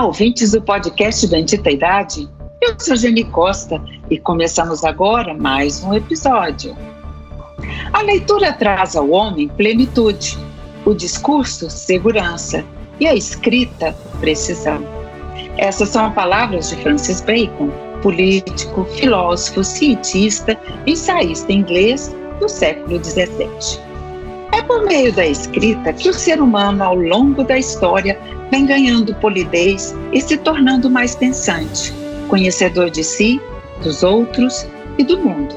Olá, ouvintes do podcast Bendita Idade. Eu sou Geni Costa e começamos agora mais um episódio. A leitura traz ao homem plenitude, o discurso, segurança e a escrita, precisão. Essas são palavras de Francis Bacon, político, filósofo, cientista, ensaísta inglês do século XVII. É por meio da escrita que o ser humano, ao longo da história, vem ganhando polidez e se tornando mais pensante, conhecedor de si, dos outros e do mundo.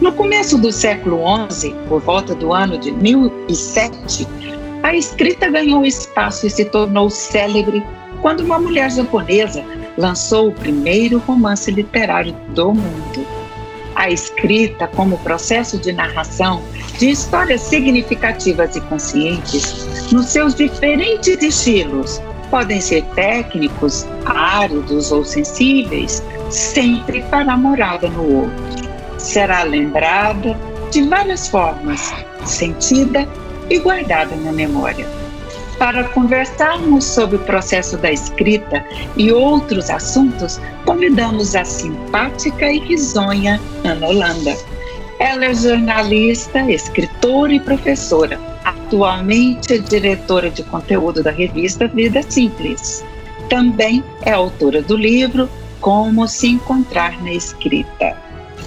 No começo do século XI, por volta do ano de 1007, a escrita ganhou espaço e se tornou célebre quando uma mulher japonesa lançou o primeiro romance literário do mundo. A escrita, como processo de narração de histórias significativas e conscientes, nos seus diferentes estilos, podem ser técnicos, áridos ou sensíveis, sempre para a morada no outro. Será lembrada de várias formas, sentida e guardada na memória. Para conversarmos sobre o processo da escrita e outros assuntos, convidamos a simpática e risonha Ana Holanda. Ela é jornalista, escritora e professora. Atualmente é diretora de conteúdo da revista Vida Simples. Também é autora do livro Como se encontrar na escrita.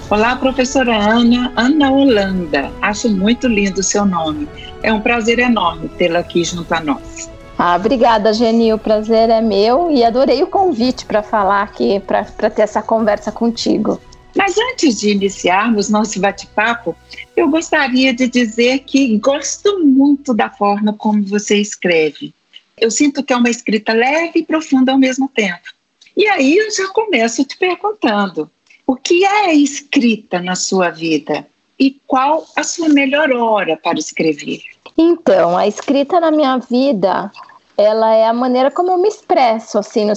Olá, professora Ana, Ana Holanda. Acho muito lindo o seu nome. É um prazer enorme tê-la aqui junto a nós. Ah, obrigada, Geni. O prazer é meu e adorei o convite para falar aqui, para ter essa conversa contigo. Mas antes de iniciarmos nosso bate-papo, eu gostaria de dizer que gosto muito da forma como você escreve. Eu sinto que é uma escrita leve e profunda ao mesmo tempo. E aí eu já começo te perguntando: o que é escrita na sua vida e qual a sua melhor hora para escrever? Então, a escrita na minha vida ela é a maneira como eu me expresso, assim, no,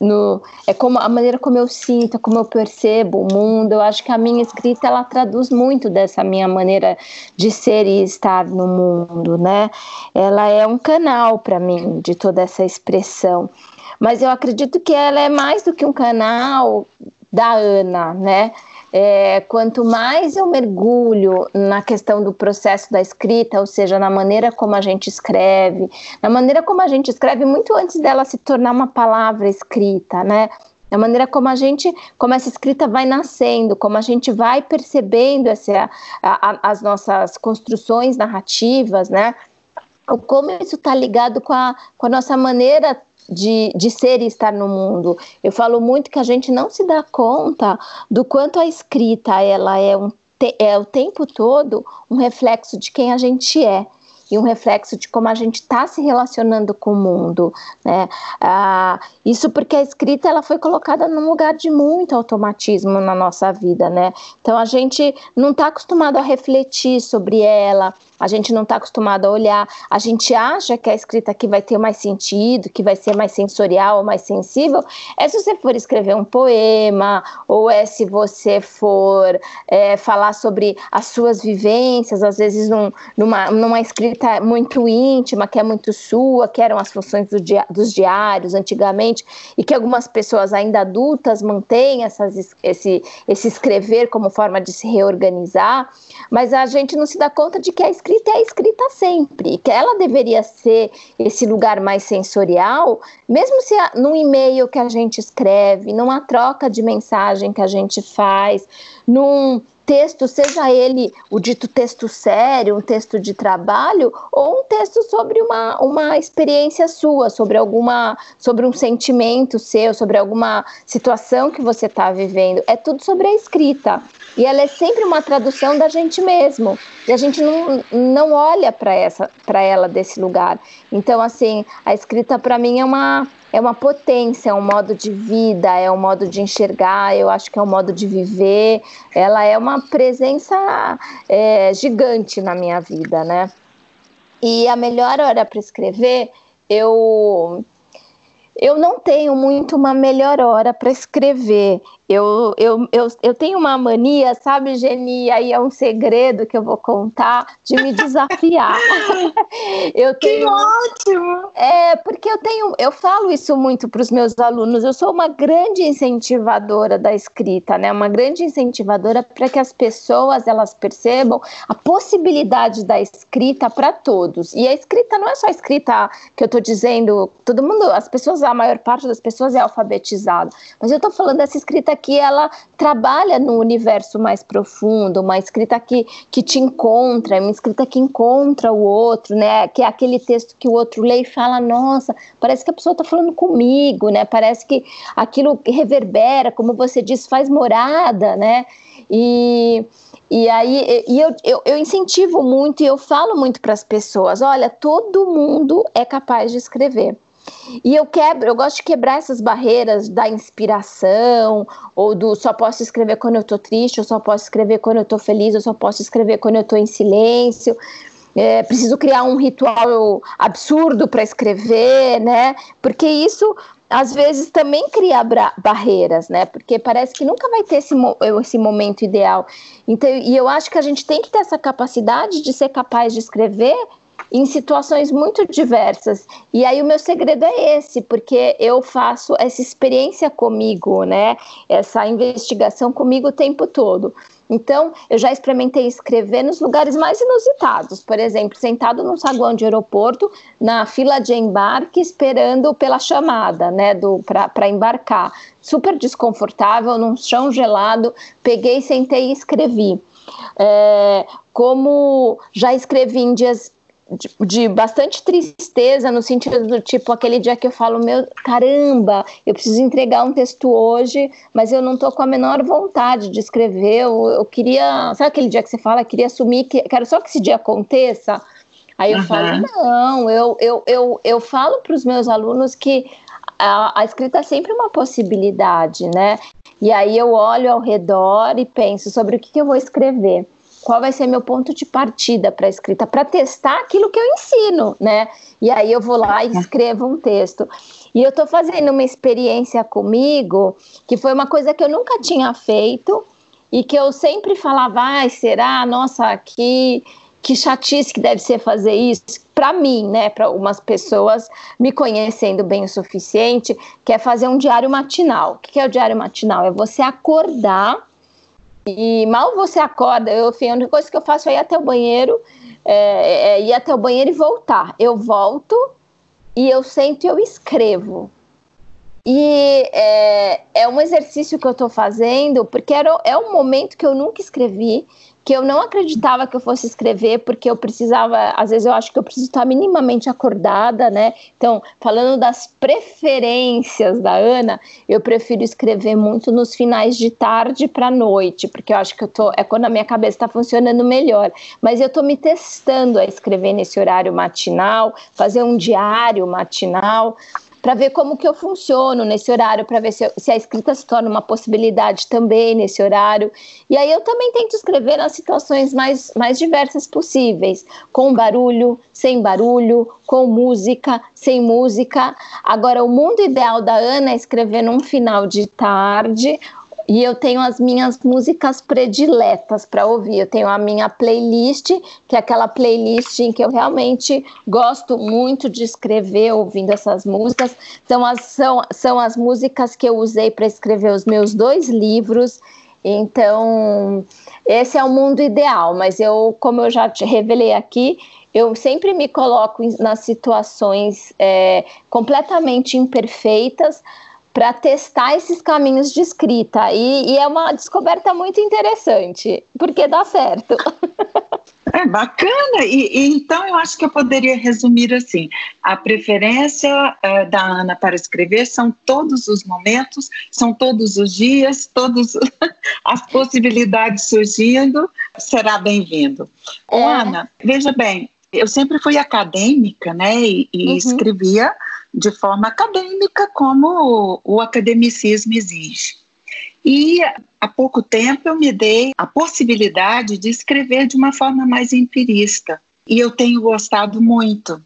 no, é como a maneira como eu sinto, como eu percebo o mundo. Eu acho que a minha escrita ela traduz muito dessa minha maneira de ser e estar no mundo, né? Ela é um canal para mim de toda essa expressão. Mas eu acredito que ela é mais do que um canal da Ana, né? É, quanto mais eu mergulho na questão do processo da escrita, ou seja, na maneira como a gente escreve, na maneira como a gente escreve muito antes dela se tornar uma palavra escrita, né? Na maneira como a gente, como essa escrita vai nascendo, como a gente vai percebendo essa, a, a, as nossas construções narrativas, né? Como isso está ligado com a, com a nossa maneira de, de ser e estar no mundo. Eu falo muito que a gente não se dá conta do quanto a escrita ela é, um, é o tempo todo um reflexo de quem a gente é e um reflexo de como a gente está se relacionando com o mundo, né? Ah, isso porque a escrita ela foi colocada num lugar de muito automatismo na nossa vida, né? Então a gente não está acostumado a refletir sobre ela, a gente não está acostumado a olhar, a gente acha que a escrita aqui vai ter mais sentido, que vai ser mais sensorial, mais sensível, é se você for escrever um poema, ou é se você for é, falar sobre as suas vivências, às vezes num, numa, numa escrita muito íntima, que é muito sua, que eram as funções do dia, dos diários antigamente, e que algumas pessoas ainda adultas mantêm essas, esse, esse escrever como forma de se reorganizar, mas a gente não se dá conta de que a escrita é a escrita sempre, que ela deveria ser esse lugar mais sensorial, mesmo se num e-mail que a gente escreve, numa troca de mensagem que a gente faz, num texto, seja ele o dito texto sério, um texto de trabalho, ou um texto sobre uma, uma experiência sua, sobre alguma, sobre um sentimento seu, sobre alguma situação que você está vivendo. É tudo sobre a escrita. E ela é sempre uma tradução da gente mesmo. E a gente não, não olha para essa para ela desse lugar. Então, assim, a escrita para mim é uma é uma potência, é um modo de vida, é um modo de enxergar, eu acho que é um modo de viver. Ela é uma presença é, gigante na minha vida, né? E a melhor hora para escrever, eu eu não tenho muito uma melhor hora para escrever. Eu, eu, eu, eu tenho uma mania, sabe, Geni? Aí é um segredo que eu vou contar de me desafiar. eu tenho, que ótimo! É, porque eu tenho, eu falo isso muito para os meus alunos. Eu sou uma grande incentivadora da escrita, né? Uma grande incentivadora para que as pessoas elas percebam a possibilidade da escrita para todos. E a escrita não é só a escrita que eu estou dizendo, todo mundo, as pessoas, a maior parte das pessoas é alfabetizada, mas eu estou falando dessa escrita que ela trabalha no universo mais profundo, uma escrita que, que te encontra, uma escrita que encontra o outro, né? Que é aquele texto que o outro lê e fala, nossa, parece que a pessoa está falando comigo, né? Parece que aquilo reverbera, como você disse, faz morada, né? E, e aí e eu, eu, eu incentivo muito e eu falo muito para as pessoas: olha, todo mundo é capaz de escrever. E eu quebro, eu gosto de quebrar essas barreiras da inspiração, ou do só posso escrever quando eu tô triste, eu só posso escrever quando eu tô feliz, eu só posso escrever quando eu tô em silêncio. É, preciso criar um ritual absurdo para escrever, né? Porque isso às vezes também cria barreiras, né? Porque parece que nunca vai ter esse, esse momento ideal. Então, e eu acho que a gente tem que ter essa capacidade de ser capaz de escrever em situações muito diversas. E aí o meu segredo é esse, porque eu faço essa experiência comigo, né? Essa investigação comigo o tempo todo. Então, eu já experimentei escrever nos lugares mais inusitados, por exemplo, sentado num saguão de aeroporto, na fila de embarque, esperando pela chamada, né, para embarcar. Super desconfortável, num chão gelado, peguei, sentei e escrevi. É, como já escrevi em dias de, de, bastante tristeza, no sentido do tipo, aquele dia que eu falo, meu, caramba, eu preciso entregar um texto hoje, mas eu não tô com a menor vontade de escrever, eu, eu queria, sabe aquele dia que você fala, queria assumir, que, quero só que esse dia aconteça? Aí eu uhum. falo, não, eu, eu, eu, eu falo para os meus alunos que a, a escrita é sempre uma possibilidade, né? E aí eu olho ao redor e penso sobre o que, que eu vou escrever qual vai ser meu ponto de partida para a escrita, para testar aquilo que eu ensino, né? E aí eu vou lá e escrevo um texto. E eu estou fazendo uma experiência comigo que foi uma coisa que eu nunca tinha feito e que eu sempre falava, ai, será? Nossa, que, que chatice que deve ser fazer isso. Para mim, né, para algumas pessoas me conhecendo bem o suficiente, que é fazer um diário matinal. O que é o diário matinal? É você acordar e mal você acorda, eu, enfim, a única coisa que eu faço é ir até o banheiro, é, é ir até o banheiro e voltar. Eu volto e eu sento e eu escrevo. E é, é um exercício que eu estou fazendo, porque era, é um momento que eu nunca escrevi, que eu não acreditava que eu fosse escrever, porque eu precisava, às vezes eu acho que eu preciso estar minimamente acordada, né? Então, falando das preferências da Ana, eu prefiro escrever muito nos finais de tarde para noite, porque eu acho que eu tô, é quando a minha cabeça está funcionando melhor. Mas eu estou me testando a escrever nesse horário matinal, fazer um diário matinal para ver como que eu funciono nesse horário, para ver se, eu, se, a escrita se torna uma possibilidade também nesse horário. E aí eu também tento escrever nas situações mais, mais diversas possíveis, com barulho, sem barulho, com música, sem música. Agora, o mundo ideal da Ana é escrever num final de tarde e eu tenho as minhas músicas prediletas para ouvir. Eu tenho a minha playlist, que é aquela playlist em que eu realmente gosto muito de escrever ouvindo essas músicas. São as, são, são as músicas que eu usei para escrever os meus dois livros. Então, esse é o mundo ideal, mas eu, como eu já te revelei aqui, eu sempre me coloco nas situações é, completamente imperfeitas para testar esses caminhos de escrita. E, e, é uma descoberta muito interessante, porque dá certo. É bacana, e, e, então eu acho que eu poderia resumir assim: a preferência uh, da Ana para escrever são todos os momentos, são todos os dias, todas as possibilidades surgindo, será bem-vindo. É. Ana, veja bem, eu sempre fui acadêmica, né, e, e uhum. escrevia de forma acadêmica, como o, o academicismo exige. E há pouco tempo eu me dei a possibilidade de escrever de uma forma mais empirista. E eu tenho gostado muito.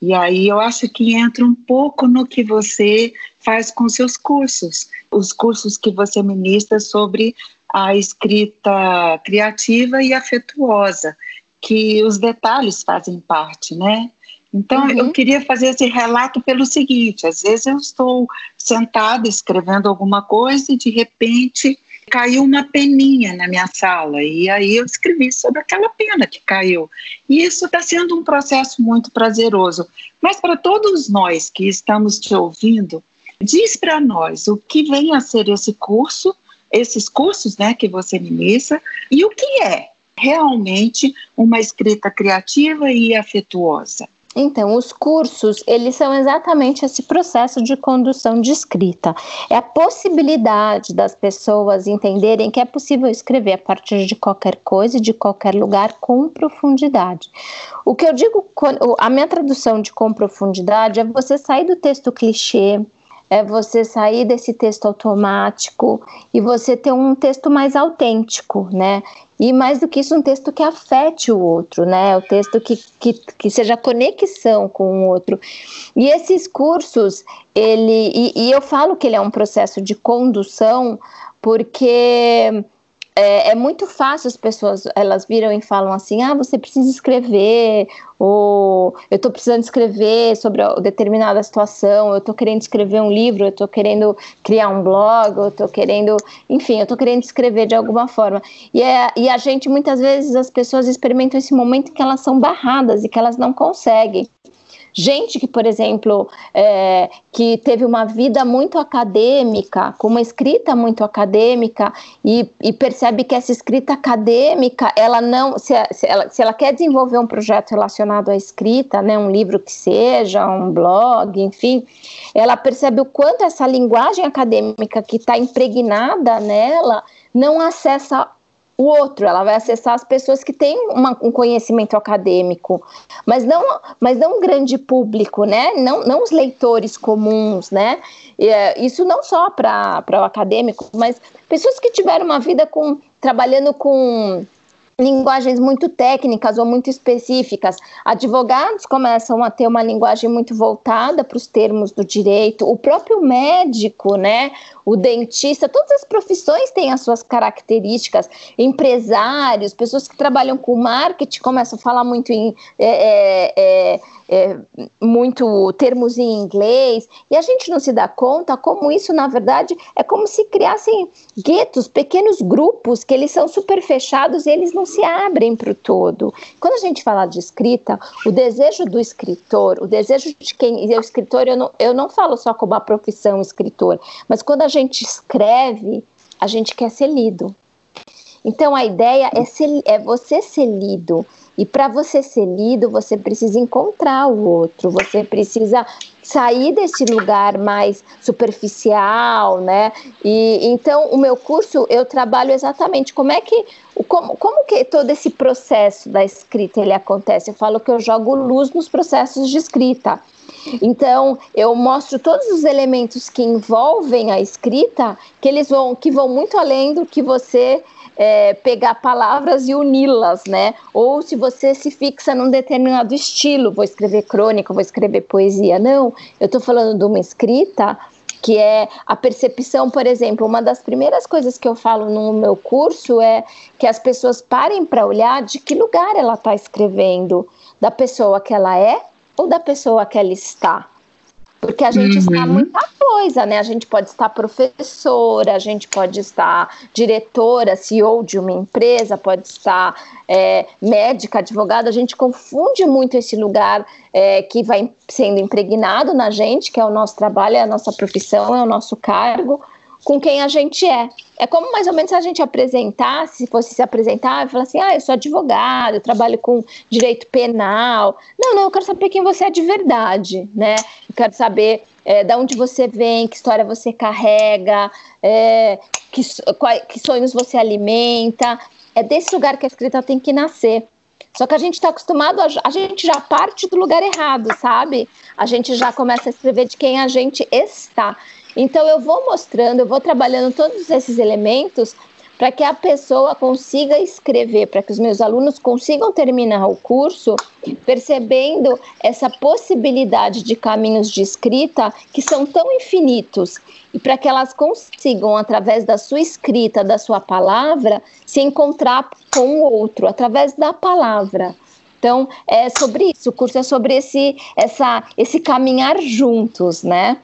E aí eu acho que entra um pouco no que você faz com seus cursos, os cursos que você ministra sobre a escrita criativa e afetuosa, que os detalhes fazem parte, né? Então, uhum. eu queria fazer esse relato pelo seguinte: às vezes eu estou sentada escrevendo alguma coisa e de repente caiu uma peninha na minha sala e aí eu escrevi sobre aquela pena que caiu. E isso está sendo um processo muito prazeroso. Mas para todos nós que estamos te ouvindo, diz para nós o que vem a ser esse curso, esses cursos né, que você ministra e o que é realmente uma escrita criativa e afetuosa. Então, os cursos, eles são exatamente esse processo de condução de escrita. É a possibilidade das pessoas entenderem que é possível escrever a partir de qualquer coisa, de qualquer lugar, com profundidade. O que eu digo, a minha tradução de com profundidade é você sair do texto clichê, é você sair desse texto automático e você ter um texto mais autêntico, né? E mais do que isso, um texto que afete o outro, né? O texto que, que, que seja conexão com o outro. E esses cursos, ele. E, e eu falo que ele é um processo de condução, porque é, é, muito fácil as pessoas, elas viram e falam assim, ah, você precisa escrever, ou eu estou precisando escrever sobre determinada situação, eu estou querendo escrever um livro, eu estou querendo criar um blog, eu estou querendo, enfim, eu estou querendo escrever de alguma forma. E, é, e a gente, muitas vezes, as pessoas experimentam esse momento que elas são barradas e que elas não conseguem. Gente que, por exemplo, é, que teve uma vida muito acadêmica, com uma escrita muito acadêmica, e, e percebe que essa escrita acadêmica, ela não, se, se, ela, se ela quer desenvolver um projeto relacionado à escrita, né, um livro que seja, um blog, enfim, ela percebe o quanto essa linguagem acadêmica que está impregnada nela não acessa o outro, ela vai acessar as pessoas que têm uma, um conhecimento acadêmico, mas não, mas não um grande público, né? Não, não os leitores comuns, né? E, é, isso não só para o acadêmico, mas pessoas que tiveram uma vida com trabalhando com linguagens muito técnicas ou muito específicas. Advogados começam a ter uma linguagem muito voltada para os termos do direito, o próprio médico, né? O dentista, todas as profissões têm as suas características. Empresários, pessoas que trabalham com marketing começam a falar muito em é, é, é, muito termos em inglês, e a gente não se dá conta como isso, na verdade, é como se criassem guetos, pequenos grupos, que eles são super fechados e eles não se abrem para o todo. Quando a gente fala de escrita, o desejo do escritor, o desejo de quem é o escritor, eu não, eu não falo só como a profissão escritor, mas quando a gente escreve, a gente quer ser lido. Então a ideia é, ser, é você ser lido. E para você ser lido, você precisa encontrar o outro, você precisa sair desse lugar mais superficial, né? E então o meu curso eu trabalho exatamente como é que como, como que todo esse processo da escrita ele acontece. Eu falo que eu jogo luz nos processos de escrita. Então, eu mostro todos os elementos que envolvem a escrita, que eles vão que vão muito além do que você é, pegar palavras e uni-las, né? Ou se você se fixa num determinado estilo, vou escrever crônica, vou escrever poesia. Não, eu estou falando de uma escrita que é a percepção, por exemplo, uma das primeiras coisas que eu falo no meu curso é que as pessoas parem para olhar de que lugar ela está escrevendo, da pessoa que ela é ou da pessoa que ela está. Porque a gente uhum. está muita coisa, né? A gente pode estar professora, a gente pode estar diretora, CEO de uma empresa, pode estar é, médica, advogada. A gente confunde muito esse lugar é, que vai sendo impregnado na gente, que é o nosso trabalho, é a nossa profissão, é o nosso cargo, com quem a gente é. É como mais ou menos a gente apresentar, se fosse se apresentar e falar assim: ah, eu sou advogado, eu trabalho com direito penal. Não, não, eu quero saber quem você é de verdade, né? Eu quero saber é, de onde você vem, que história você carrega, é, que, qual, que sonhos você alimenta. É desse lugar que a escrita tem que nascer. Só que a gente está acostumado, a, a, gente já parte do lugar errado, sabe? A gente já começa a escrever de quem a gente está. Então eu vou mostrando, eu vou trabalhando todos esses elementos para que a pessoa consiga escrever, para que os meus alunos consigam terminar o curso percebendo essa possibilidade de caminhos de escrita que são tão infinitos e para que elas consigam, através da sua escrita, da sua palavra, se encontrar com o outro, através da palavra. Então, é sobre isso, o curso é sobre esse, essa, esse caminhar juntos, né?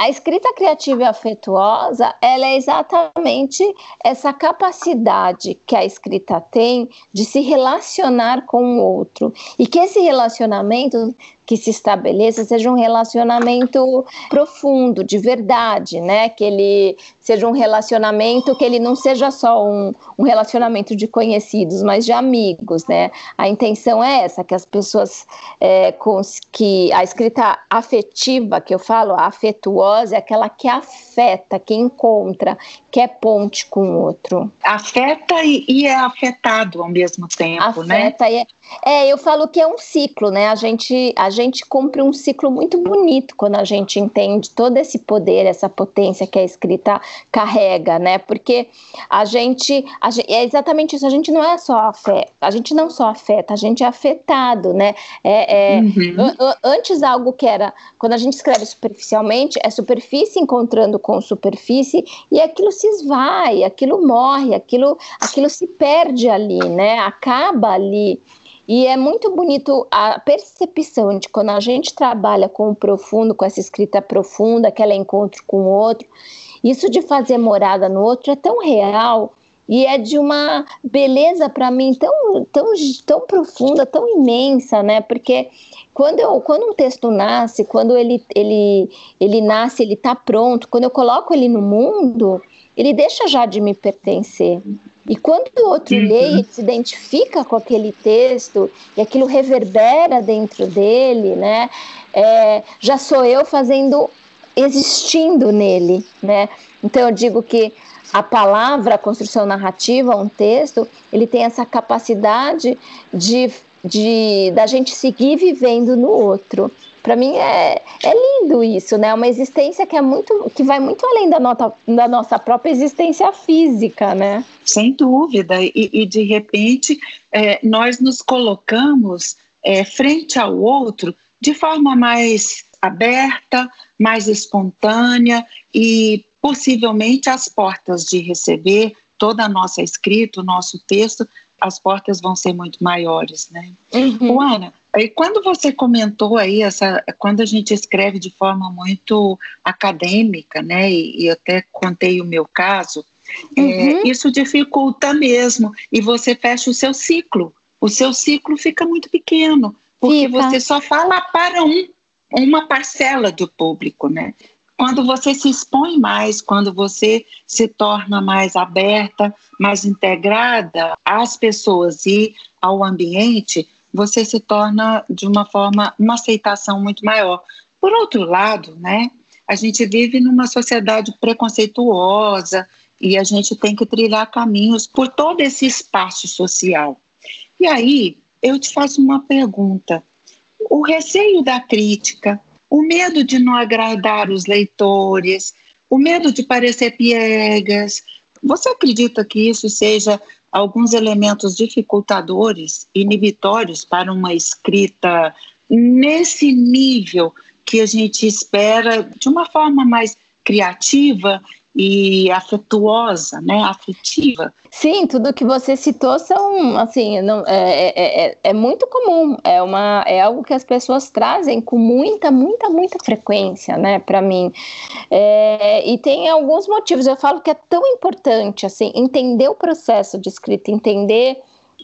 A escrita criativa e afetuosa, ela é exatamente essa capacidade que a escrita tem de se relacionar com o outro. E que esse relacionamento que se estabeleça seja um relacionamento profundo, de verdade, né? Que ele seja um relacionamento que ele não seja só um, um relacionamento de conhecidos, mas de amigos, né? A intenção é essa, que as pessoas é, com, que a escrita afetiva que eu falo, afetuosa, é aquela que afeta, que encontra, que é ponte com o outro. Afeta e, e é afetado ao mesmo tempo, afeta né? Afeta e é é, eu falo que é um ciclo, né? A gente, a gente cumpre um ciclo muito bonito quando a gente entende todo esse poder, essa potência que a escrita carrega, né? Porque a gente, a gente é exatamente isso. A gente não é só afeta, a gente não só afeta, a gente é afetado, né? É, é uhum. Antes algo que era, quando a gente escreve superficialmente, é superfície encontrando com superfície e aquilo se esvai, aquilo morre, aquilo, aquilo se perde ali, né? Acaba ali. E é muito bonito a percepção de quando a gente trabalha com o profundo, com essa escrita profunda, aquele encontro com o outro, isso de fazer morada no outro é tão real e é de uma beleza para mim tão, tão, tão profunda, tão imensa, né? Porque quando, eu, quando um texto nasce, quando ele, ele, ele nasce, ele está pronto, quando eu coloco ele no mundo, ele deixa já de me pertencer. E quando o outro uhum. lê e se identifica com aquele texto e aquilo reverbera dentro dele, né? É, já sou eu fazendo, existindo nele, né? Então eu digo que a palavra, a construção narrativa, um texto, ele tem essa capacidade de, de da gente seguir vivendo no outro. Para mim é, é lindo isso, né? Uma existência que é muito, que vai muito além da, nota, da nossa própria existência física, né? Sem dúvida. E, e de repente é, nós nos colocamos é, frente ao outro de forma mais aberta, mais espontânea e possivelmente as portas de receber toda a nossa escrita, o nosso texto, as portas vão ser muito maiores, né? Uhum. Ana, e quando você comentou aí essa, quando a gente escreve de forma muito acadêmica, né, e, e até contei o meu caso, é, uhum. é, isso dificulta mesmo e você fecha o seu ciclo. O seu ciclo fica muito pequeno porque fica. você só fala para um, uma parcela do público, né? Quando você se expõe mais, quando você se torna mais aberta, mais integrada às pessoas e ao ambiente, você se torna de uma forma uma aceitação muito maior. Por outro lado, né, a gente vive numa sociedade preconceituosa e a gente tem que trilhar caminhos por todo esse espaço social. E aí, eu te faço uma pergunta. O receio da crítica, o medo de não agradar os leitores, o medo de parecer piegas, você acredita que isso seja alguns elementos dificultadores, inibitórios para uma escrita nesse nível que a gente espera de uma forma mais criativa e afetuosa, né, afetiva. Sim, tudo que você citou são, assim, não, é, é, é, é, muito comum, é, uma, é algo que as pessoas trazem com muita, muita, muita frequência, né, para mim. É, e tem alguns motivos, eu falo que é tão importante, assim, entender o processo de escrita, entender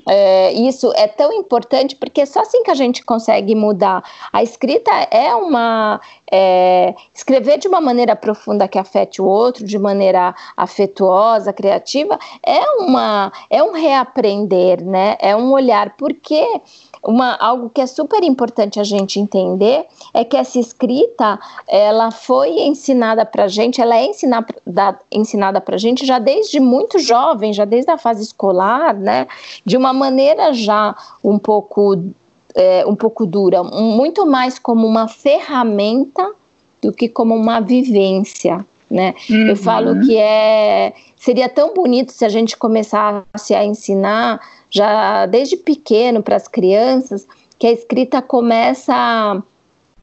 é, isso é tão importante porque é só assim que a gente consegue mudar. A escrita é uma. É, escrever de uma maneira profunda que afete o outro, de maneira afetuosa, criativa, é, uma, é um reaprender, né? É um olhar. Porque uma, algo que é super importante a gente entender é que essa escrita ela foi ensinada para gente, ela é ensinada, ensinada para gente já desde muito jovem, já desde a fase escolar, né? De uma maneira já um pouco é, um pouco dura, muito mais como uma ferramenta do que como uma vivência. né? Uhum. Eu falo que é seria tão bonito se a gente começasse a ensinar já desde pequeno para as crianças que a escrita começa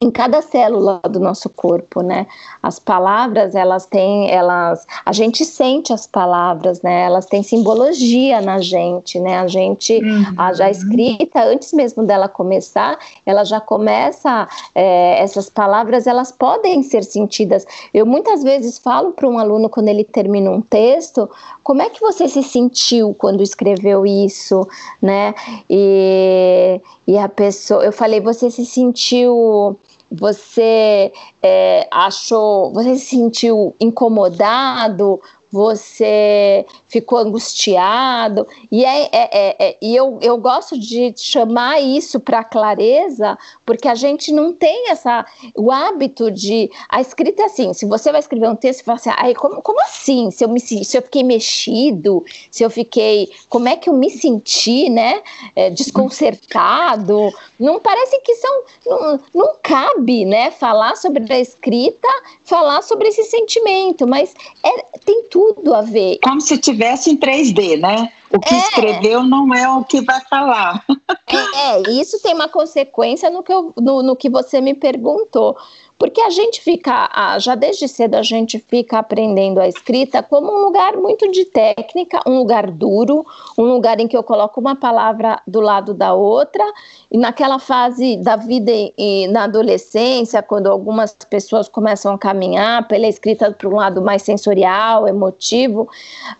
em cada célula do nosso corpo, né? As palavras, elas têm, elas, a gente sente as palavras, né? Elas têm simbologia na gente, né? A gente, uhum. a já escrita, antes mesmo dela começar, ela já começa, é, essas palavras, elas podem ser sentidas. Eu muitas vezes falo para um aluno, quando ele termina um texto, como é que você se sentiu quando escreveu isso, né? E, e a pessoa, eu falei, você se sentiu você é, achou, você se sentiu incomodado, você ficou angustiado. E, é, é, é, é, e eu, eu gosto de chamar isso para clareza, porque a gente não tem essa, o hábito de. A escrita é assim: se você vai escrever um texto, você fala assim, Ai, como, como assim? Se eu, me, se eu fiquei mexido, se eu fiquei. Como é que eu me senti, né? É, desconcertado. Não parece que são. Não, não cabe, né? Falar sobre a escrita, falar sobre esse sentimento, mas é, tem tudo tudo a ver. Como se tivesse em 3D, né? O que é. escreveu não é o que vai falar. É, é, isso tem uma consequência no que, eu, no, no que você me perguntou. Porque a gente fica, já desde cedo a gente fica aprendendo a escrita como um lugar muito de técnica, um lugar duro, um lugar em que eu coloco uma palavra do lado da outra. E naquela fase da vida e na adolescência, quando algumas pessoas começam a caminhar pela escrita para um lado mais sensorial, emotivo,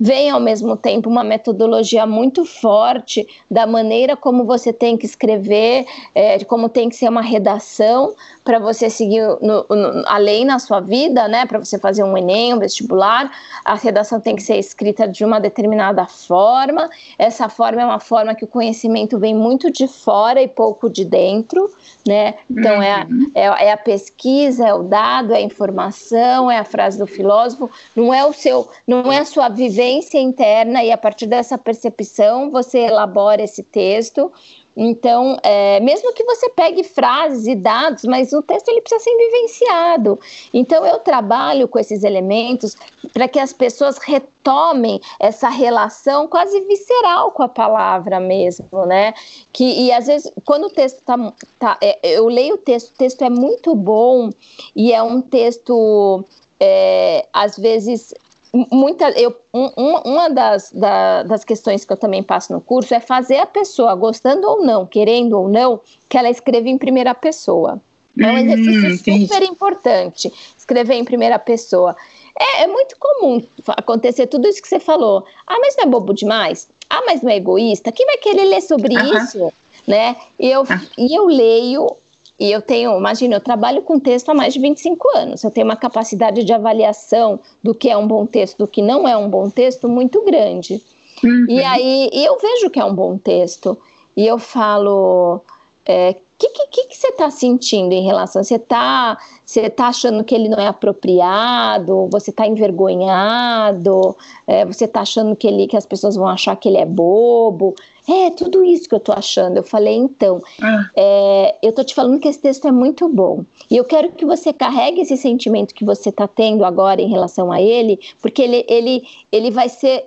vem ao mesmo tempo uma metodologia muito forte da maneira como você tem que escrever, é, como tem que ser uma redação para você seguir no, no, a lei na sua vida, né? Para você fazer um Enem, um vestibular, a redação tem que ser escrita de uma determinada forma. Essa forma é uma forma que o conhecimento vem muito de fora e pouco de dentro, né? Então é, uhum. é, é, a pesquisa, é o dado, é a informação, é a frase do filósofo, não é o seu, não é a sua vivência interna e a partir dessa percepção você elabora esse texto. Então, é, mesmo que você pegue frases e dados, mas o texto ele precisa ser vivenciado. Então, eu trabalho com esses elementos para que as pessoas retomem essa relação quase visceral com a palavra mesmo, né? Que, e às vezes, quando o texto está. Tá, é, eu leio o texto, o texto é muito bom e é um texto. É, às vezes muita, eu, um, uma das, da, das questões que eu também passo no curso é fazer a pessoa, gostando ou não, querendo ou não, que ela escreva em primeira pessoa. É um exercício hum, super importante, escrever em primeira pessoa. É, é, muito comum acontecer tudo isso que você falou. Ah, mas não é bobo demais? Ah, mas não é egoísta? Quem vai querer ler sobre uh -huh. isso? Né? E eu, -huh. e eu leio e eu tenho, imagina, eu trabalho com texto há mais de 25 anos. Eu tenho uma capacidade de avaliação do que é um bom texto, do que não é um bom texto muito grande. Uhum. E aí e eu vejo que é um bom texto. E eu falo, é, que, que, que, você está sentindo em relação? Você está você tá achando que ele não é apropriado? Você está envergonhado? É, você está achando que, ele, que as pessoas vão achar que ele é bobo? É, tudo isso que eu estou achando. Eu falei, então, ah. é, eu estou te falando que esse texto é muito bom. E eu quero que você carregue esse sentimento que você está tendo agora em relação a ele, porque ele, ele, ele vai ser.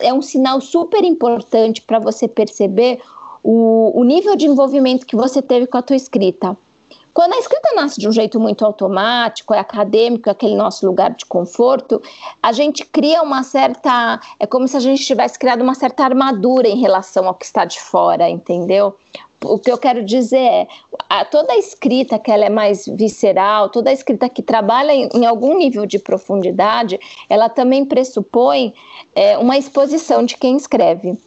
É um sinal super importante para você perceber o, o nível de envolvimento que você teve com a tua escrita. Quando a escrita nasce de um jeito muito automático, é acadêmico, é aquele nosso lugar de conforto, a gente cria uma certa. É como se a gente tivesse criado uma certa armadura em relação ao que está de fora, entendeu? O que eu quero dizer é, a, toda a escrita que ela é mais visceral, toda a escrita que trabalha em, em algum nível de profundidade, ela também pressupõe é, uma exposição de quem escreve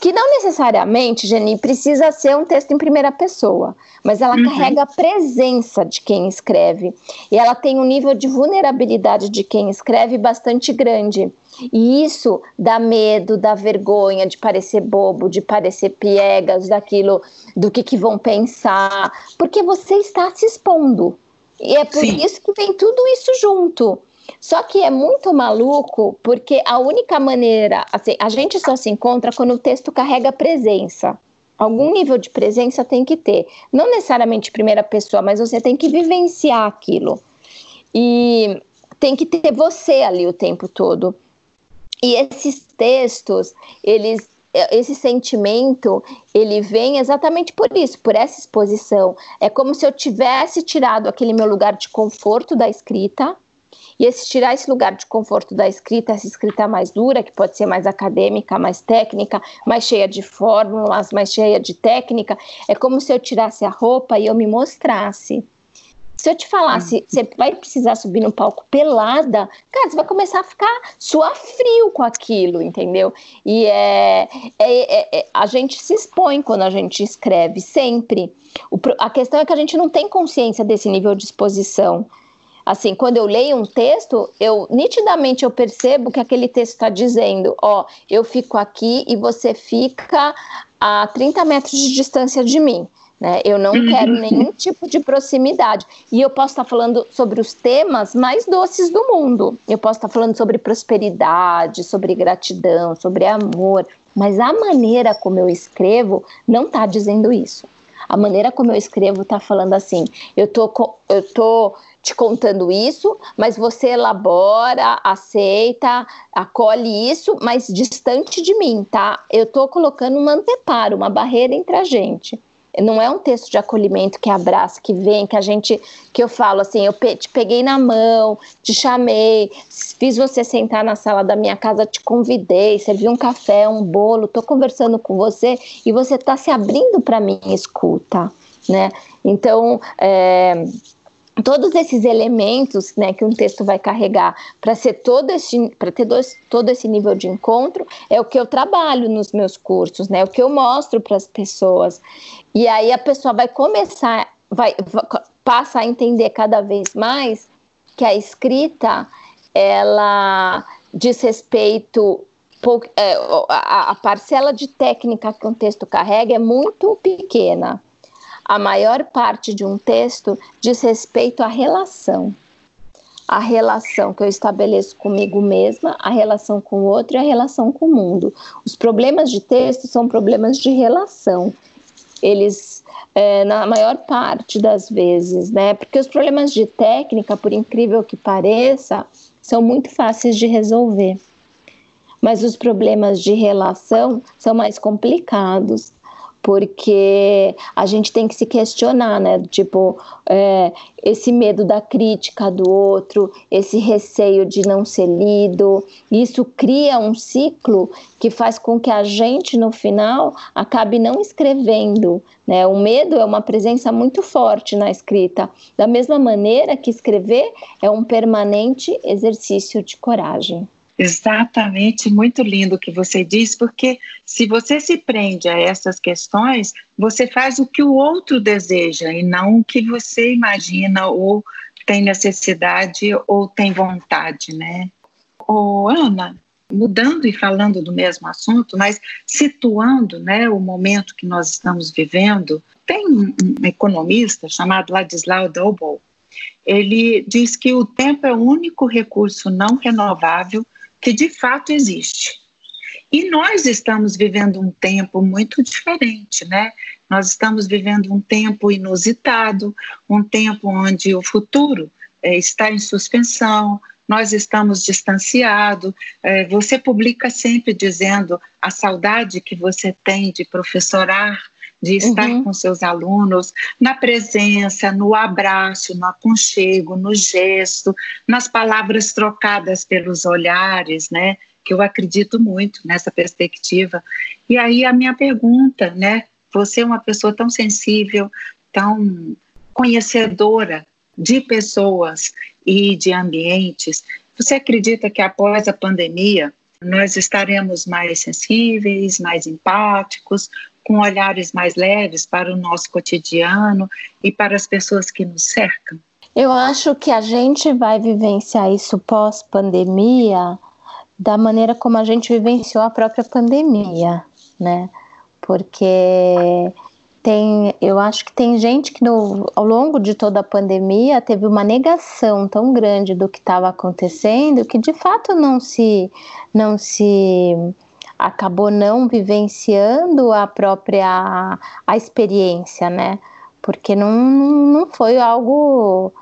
que não necessariamente, Jenny, precisa ser um texto em primeira pessoa, mas ela uhum. carrega a presença de quem escreve e ela tem um nível de vulnerabilidade de quem escreve bastante grande. E isso dá medo, dá vergonha de parecer bobo, de parecer piegas, daquilo, do que, que vão pensar, porque você está se expondo. E é por Sim. isso que vem tudo isso junto. Só que é muito maluco, porque a única maneira, assim, a gente só se encontra quando o texto carrega presença. Algum nível de presença tem que ter. Não necessariamente primeira pessoa, mas você tem que vivenciar aquilo. E tem que ter você ali o tempo todo. E esses textos, eles esse sentimento ele vem exatamente por isso, por essa exposição. É como se eu tivesse tirado aquele meu lugar de conforto da escrita e esse tirar esse lugar de conforto da escrita, essa escrita mais dura, que pode ser mais acadêmica, mais técnica, mais cheia de fórmulas, mais cheia de técnica, é como se eu tirasse a roupa e eu me mostrasse. Se eu te falasse, uhum. você vai precisar subir no palco pelada, cara, você vai começar a ficar suar frio com aquilo, entendeu? E é, é, é, é a gente se expõe quando a gente escreve, sempre. O, a questão é que a gente não tem consciência desse nível de exposição. Assim, quando eu leio um texto, eu nitidamente eu percebo que aquele texto está dizendo, ó, eu fico aqui e você fica a 30 metros de distância de mim. Né? Eu não uhum. quero nenhum tipo de proximidade. E eu posso estar falando sobre os temas mais doces do mundo. Eu posso estar falando sobre prosperidade, sobre gratidão, sobre amor. Mas a maneira como eu escrevo não está dizendo isso. A maneira como eu escrevo está falando assim: eu tô, eu tô te contando isso, mas você elabora, aceita, acolhe isso, mas distante de mim, tá? Eu tô colocando um anteparo, uma barreira entre a gente. Não é um texto de acolhimento que abraça, que vem, que a gente, que eu falo assim, eu te peguei na mão, te chamei, fiz você sentar na sala da minha casa, te convidei, servi um café, um bolo, tô conversando com você e você tá se abrindo para mim escuta, né? Então, é, todos esses elementos né, que um texto vai carregar para ser todo esse para ter dois, todo esse nível de encontro é o que eu trabalho nos meus cursos né é o que eu mostro para as pessoas. E aí a pessoa vai começar vai, vai passa a entender cada vez mais que a escrita ela diz respeito é, a parcela de técnica que um texto carrega é muito pequena a maior parte de um texto diz respeito à relação. A relação que eu estabeleço comigo mesma, a relação com o outro e a relação com o mundo. Os problemas de texto são problemas de relação. Eles, é, na maior parte das vezes, né? Porque os problemas de técnica, por incrível que pareça, são muito fáceis de resolver. Mas os problemas de relação são mais complicados porque a gente tem que se questionar, né? Tipo, é, esse medo da crítica do outro, esse receio de não ser lido, isso cria um ciclo que faz com que a gente, no final, acabe não escrevendo, né? O medo é uma presença muito forte na escrita, da mesma maneira que escrever é um permanente exercício de coragem. Exatamente, muito lindo o que você diz, porque se você se prende a essas questões, você faz o que o outro deseja e não o que você imagina ou tem necessidade ou tem vontade, né? Ô, Ana, mudando e falando do mesmo assunto, mas situando né, o momento que nós estamos vivendo, tem um economista chamado Ladislau Dobol, ele diz que o tempo é o único recurso não renovável que de fato existe. E nós estamos vivendo um tempo muito diferente, né? Nós estamos vivendo um tempo inusitado, um tempo onde o futuro é, está em suspensão, nós estamos distanciados. É, você publica sempre dizendo a saudade que você tem de professorar, de estar uhum. com seus alunos, na presença, no abraço, no aconchego, no gesto, nas palavras trocadas pelos olhares, né? Que eu acredito muito nessa perspectiva. E aí a minha pergunta, né? Você é uma pessoa tão sensível, tão conhecedora de pessoas e de ambientes. Você acredita que após a pandemia nós estaremos mais sensíveis, mais empáticos, com olhares mais leves para o nosso cotidiano e para as pessoas que nos cercam? Eu acho que a gente vai vivenciar isso pós-pandemia da maneira como a gente vivenciou a própria pandemia, né? Porque tem, eu acho que tem gente que no, ao longo de toda a pandemia teve uma negação tão grande do que estava acontecendo que de fato não se não se acabou não vivenciando a própria a experiência, né? Porque não, não foi algo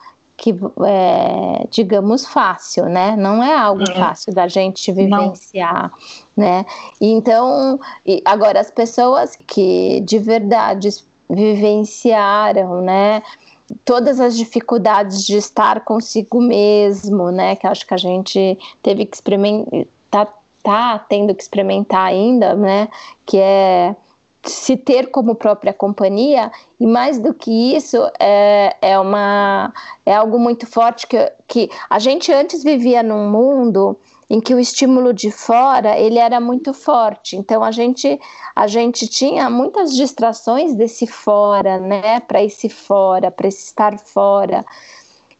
que é, digamos fácil, né? Não é algo é. fácil da gente vivenciar, Não. né? Então, agora as pessoas que de verdade vivenciaram, né? Todas as dificuldades de estar consigo mesmo, né? Que acho que a gente teve que experimentar, tá, tá tendo que experimentar ainda, né? Que é se ter como própria companhia. E mais do que isso é, é uma é algo muito forte que, que a gente antes vivia num mundo em que o estímulo de fora ele era muito forte. Então a gente a gente tinha muitas distrações desse fora né? Para esse fora para esse estar fora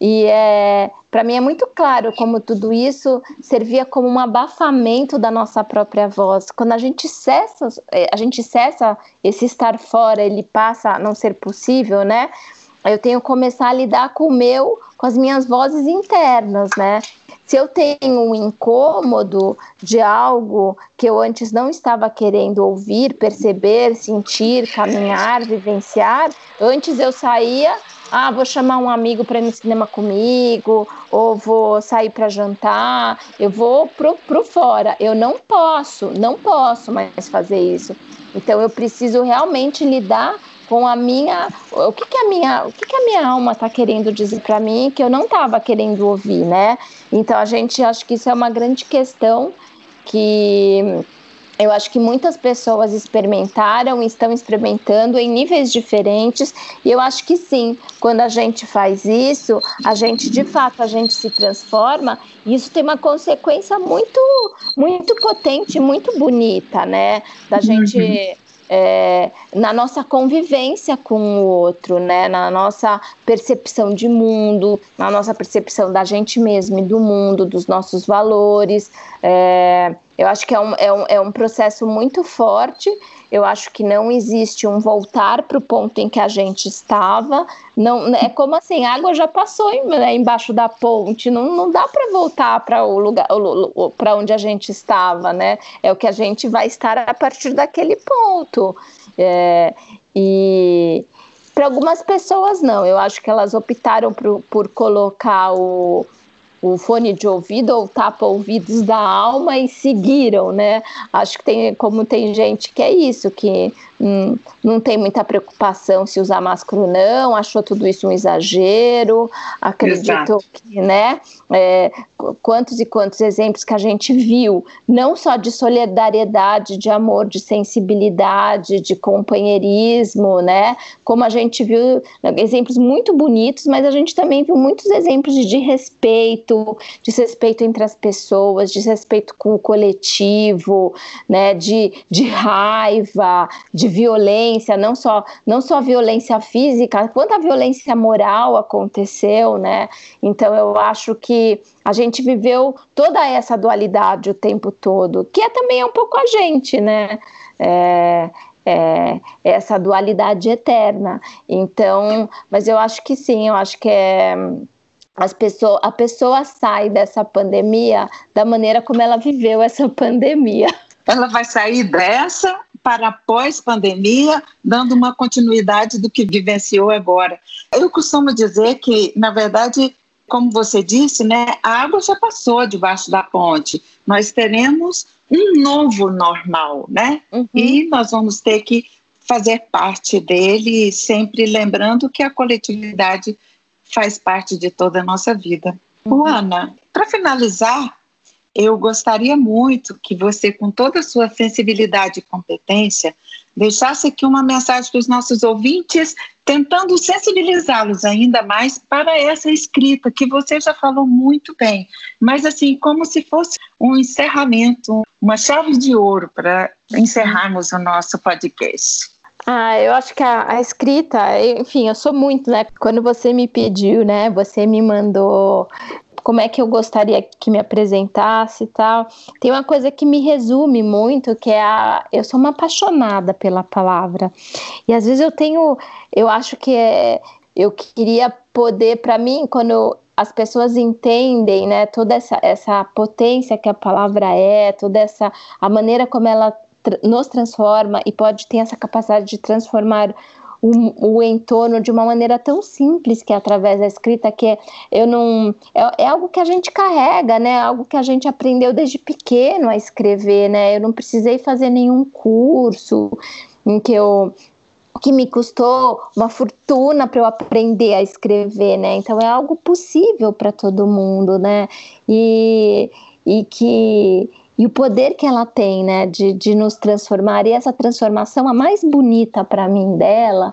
e é, para mim é muito claro como tudo isso servia como um abafamento da nossa própria voz. Quando a gente cessa, é, a gente cessa esse estar fora, ele passa a não ser possível, né? Eu tenho que começar a lidar com o meu, com as minhas vozes internas, né? Se eu tenho um incômodo de algo que eu antes não estava querendo ouvir, perceber, sentir, caminhar, vivenciar, antes eu saía ah, vou chamar um amigo para ir no cinema comigo, ou vou sair para jantar, eu vou pro, pro fora. Eu não posso, não posso mais fazer isso. Então eu preciso realmente lidar com a minha, o que, que a minha, o que, que a minha alma está querendo dizer para mim que eu não estava querendo ouvir, né? Então a gente acha que isso é uma grande questão que eu acho que muitas pessoas experimentaram, estão experimentando em níveis diferentes, e eu acho que sim, quando a gente faz isso, a gente de fato a gente se transforma, e isso tem uma consequência muito muito potente, muito bonita, né? Da gente uhum é, na nossa convivência com o outro, né? na nossa percepção de mundo, na nossa percepção da gente mesmo e do mundo, dos nossos valores. É, eu acho que é um, é, um, é um processo muito forte eu acho que não existe um voltar para o ponto em que a gente estava. Não, é como assim, a água já passou né, embaixo da ponte, não, não dá para voltar para o lugar para onde a gente estava, né? É o que a gente vai estar a partir daquele ponto. É, e para algumas pessoas não, eu acho que elas optaram por, por colocar o o fone de ouvido ou tapa ouvidos da alma e seguiram, né? Acho que tem como tem gente que é isso, que hum, não tem muita preocupação se usar máscara ou não, achou tudo isso um exagero, acreditou que, né? É, quantos e quantos exemplos que a gente viu, não só de solidariedade, de amor, de sensibilidade, de companheirismo, né? Como a gente viu exemplos muito bonitos, mas a gente também viu muitos exemplos de respeito, desrespeito entre as pessoas, desrespeito com o coletivo, né? De, de raiva, de violência, não só não só violência física, quanto a violência moral aconteceu, né? Então eu acho que a gente viveu toda essa dualidade o tempo todo, que é também um pouco a gente, né? É, é, essa dualidade eterna. Então, mas eu acho que sim, eu acho que é as pessoas, a pessoa sai dessa pandemia da maneira como ela viveu essa pandemia. Ela vai sair dessa para pós-pandemia, dando uma continuidade do que vivenciou agora. Eu costumo dizer que, na verdade, como você disse, né, a água já passou debaixo da ponte. Nós teremos um novo normal, né? Uhum. E nós vamos ter que fazer parte dele, sempre lembrando que a coletividade faz parte de toda a nossa vida. Uhum. Ana, para finalizar, eu gostaria muito que você, com toda a sua sensibilidade e competência, deixasse aqui uma mensagem para os nossos ouvintes, tentando sensibilizá-los ainda mais para essa escrita, que você já falou muito bem, mas assim, como se fosse um encerramento, uma chave de ouro para encerrarmos o nosso podcast. Ah, eu acho que a, a, escrita, enfim, eu sou muito, né? Quando você me pediu, né? Você me mandou como é que eu gostaria que me apresentasse e tal. Tem uma coisa que me resume muito, que é a eu sou uma apaixonada pela palavra. E às vezes eu tenho, eu acho que é, eu queria poder para mim quando as pessoas entendem, né, toda essa, essa potência que a palavra é, toda essa a maneira como ela nos transforma e pode ter essa capacidade de transformar o, o, entorno de uma maneira tão simples que é através da escrita que é, eu não é, é, algo que a gente carrega, né? Algo que a gente aprendeu desde pequeno a escrever, né? Eu não precisei fazer nenhum curso em que eu que me custou uma fortuna para eu aprender a escrever, né? Então é algo possível para todo mundo, né? E, e que e o poder que ela tem, né, de, de nos transformar. E essa transformação, a mais bonita para mim dela,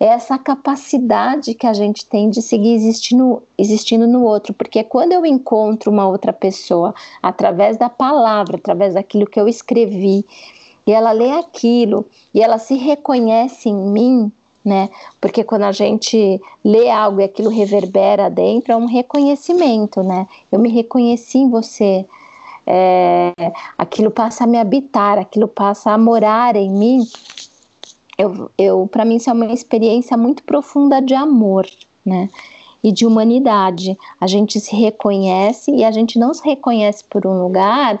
é essa capacidade que a gente tem de seguir existindo, existindo no outro. Porque quando eu encontro uma outra pessoa, através da palavra, através daquilo que eu escrevi, e ela lê aquilo, e ela se reconhece em mim, né? Porque quando a gente lê algo e aquilo reverbera dentro, é um reconhecimento, né? Eu me reconheci em você é, aquilo passa a me habitar, aquilo passa a morar em mim. Eu, eu para mim isso é uma experiência muito profunda de amor, né? E de humanidade. A gente se reconhece e a gente não se reconhece por um lugar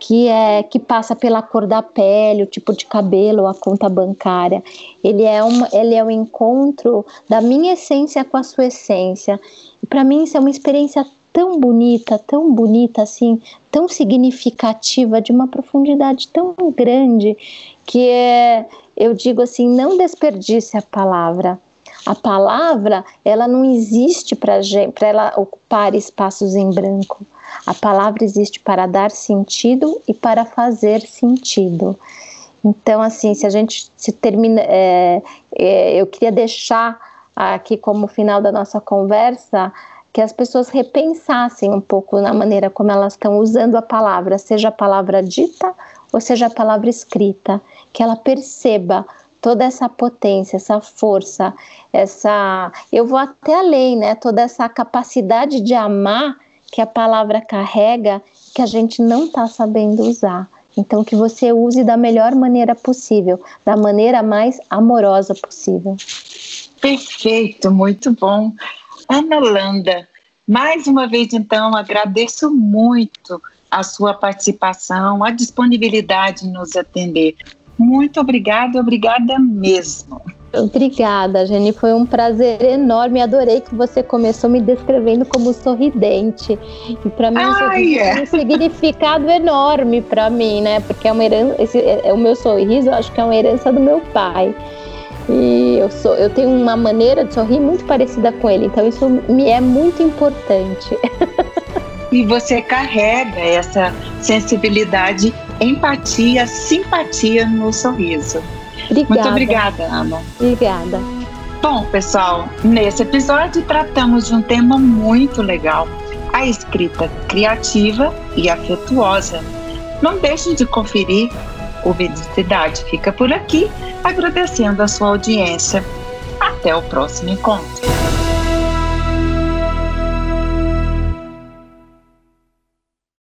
que é que passa pela cor da pele, o tipo de cabelo, a conta bancária. Ele é uma, ele é o encontro da minha essência com a sua essência. E para mim isso é uma experiência tão bonita, tão bonita assim, tão significativa, de uma profundidade tão grande, que é, eu digo assim, não desperdice a palavra. A palavra, ela não existe para ela ocupar espaços em branco. A palavra existe para dar sentido e para fazer sentido. Então, assim, se a gente se termina, é, é, eu queria deixar aqui como final da nossa conversa que as pessoas repensassem um pouco na maneira como elas estão usando a palavra, seja a palavra dita ou seja a palavra escrita, que ela perceba toda essa potência, essa força, essa, eu vou até além, né, toda essa capacidade de amar que a palavra carrega, que a gente não está sabendo usar. Então, que você use da melhor maneira possível, da maneira mais amorosa possível. Perfeito, muito bom. Ana Landa, mais uma vez, então, agradeço muito a sua participação, a disponibilidade em nos atender. Muito obrigada, obrigada mesmo. Obrigada, Jenny. Foi um prazer enorme. Adorei que você começou me descrevendo como sorridente. E para mim ah, isso yeah. tem um significado enorme para mim, né? Porque é uma herança, esse, é, é, o meu sorriso, eu acho que é uma herança do meu pai. E eu, sou, eu tenho uma maneira de sorrir muito parecida com ele, então isso me é muito importante. E você carrega essa sensibilidade, empatia, simpatia no sorriso. Obrigada. Muito obrigada, Ana. Obrigada. Bom, pessoal, nesse episódio tratamos de um tema muito legal: a escrita criativa e afetuosa. Não deixem de conferir o Medicidade fica por aqui, agradecendo a sua audiência. Até o próximo encontro.